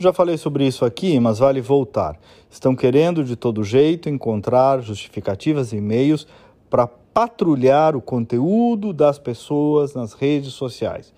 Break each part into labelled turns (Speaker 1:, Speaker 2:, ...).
Speaker 1: Já falei sobre isso aqui, mas vale voltar. Estão querendo de todo jeito encontrar justificativas e meios para patrulhar o conteúdo das pessoas nas redes sociais.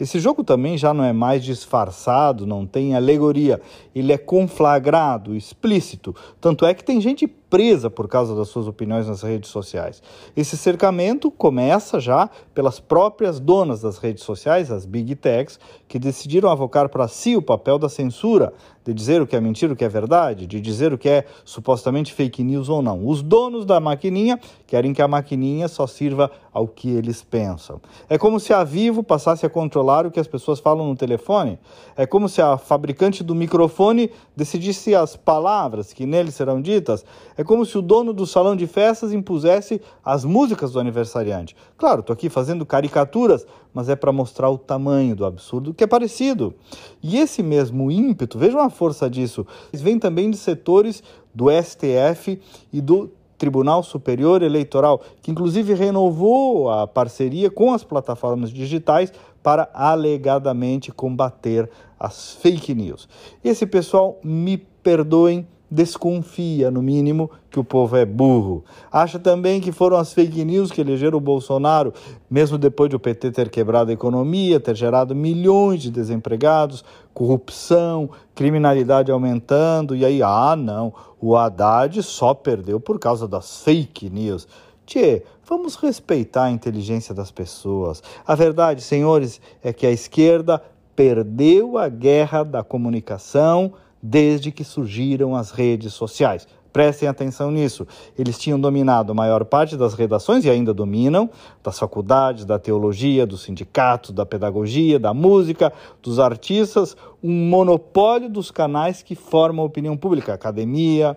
Speaker 1: Esse jogo também já não é mais disfarçado, não tem alegoria, ele é conflagrado, explícito. Tanto é que tem gente presa por causa das suas opiniões nas redes sociais. Esse cercamento começa já pelas próprias donas das redes sociais, as big techs, que decidiram avocar para si o papel da censura, de dizer o que é mentira, o que é verdade, de dizer o que é supostamente fake news ou não. Os donos da maquininha querem que a maquininha só sirva ao que eles pensam. É como se a Vivo passasse a controlar o que as pessoas falam no telefone. É como se a fabricante do microfone decidisse as palavras que nele serão ditas. É como se o dono do salão de festas impusesse as músicas do aniversariante. Claro, estou aqui fazendo caricaturas, mas é para mostrar o tamanho do absurdo, que é parecido. E esse mesmo ímpeto, vejam a força disso, vem também de setores do STF e do Tribunal Superior Eleitoral, que inclusive renovou a parceria com as plataformas digitais para alegadamente combater as fake news. Esse pessoal, me perdoem, desconfia, no mínimo, que o povo é burro. Acha também que foram as fake news que elegeram o Bolsonaro, mesmo depois de o PT ter quebrado a economia, ter gerado milhões de desempregados, corrupção, criminalidade aumentando, e aí, ah, não, o Haddad só perdeu por causa das fake news. Tchê, vamos respeitar a inteligência das pessoas. A verdade, senhores, é que a esquerda perdeu a guerra da comunicação desde que surgiram as redes sociais. Prestem atenção nisso. Eles tinham dominado a maior parte das redações e ainda dominam, das faculdades, da teologia, dos sindicatos, da pedagogia, da música, dos artistas, um monopólio dos canais que formam a opinião pública, academia.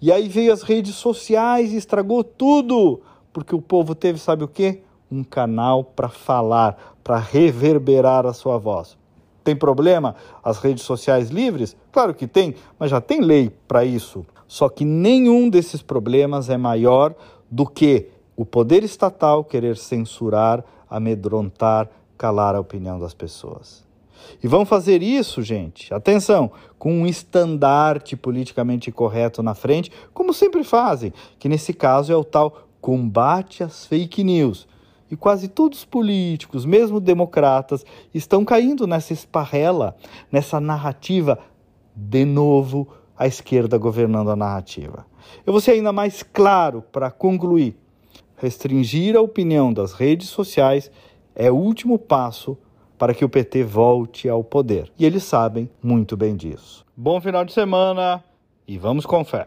Speaker 1: E aí veio as redes sociais e estragou tudo, porque o povo teve, sabe o quê? Um canal para falar, para reverberar a sua voz. Tem problema as redes sociais livres? Claro que tem, mas já tem lei para isso. Só que nenhum desses problemas é maior do que o poder estatal querer censurar, amedrontar, calar a opinião das pessoas. E vão fazer isso, gente, atenção, com um estandarte politicamente correto na frente, como sempre fazem, que nesse caso é o tal combate às fake news e quase todos os políticos, mesmo democratas, estão caindo nessa esparrela, nessa narrativa, de novo, a esquerda governando a narrativa. Eu vou ser ainda mais claro para concluir. Restringir a opinião das redes sociais é o último passo para que o PT volte ao poder. E eles sabem muito bem disso. Bom final de semana e vamos com fé.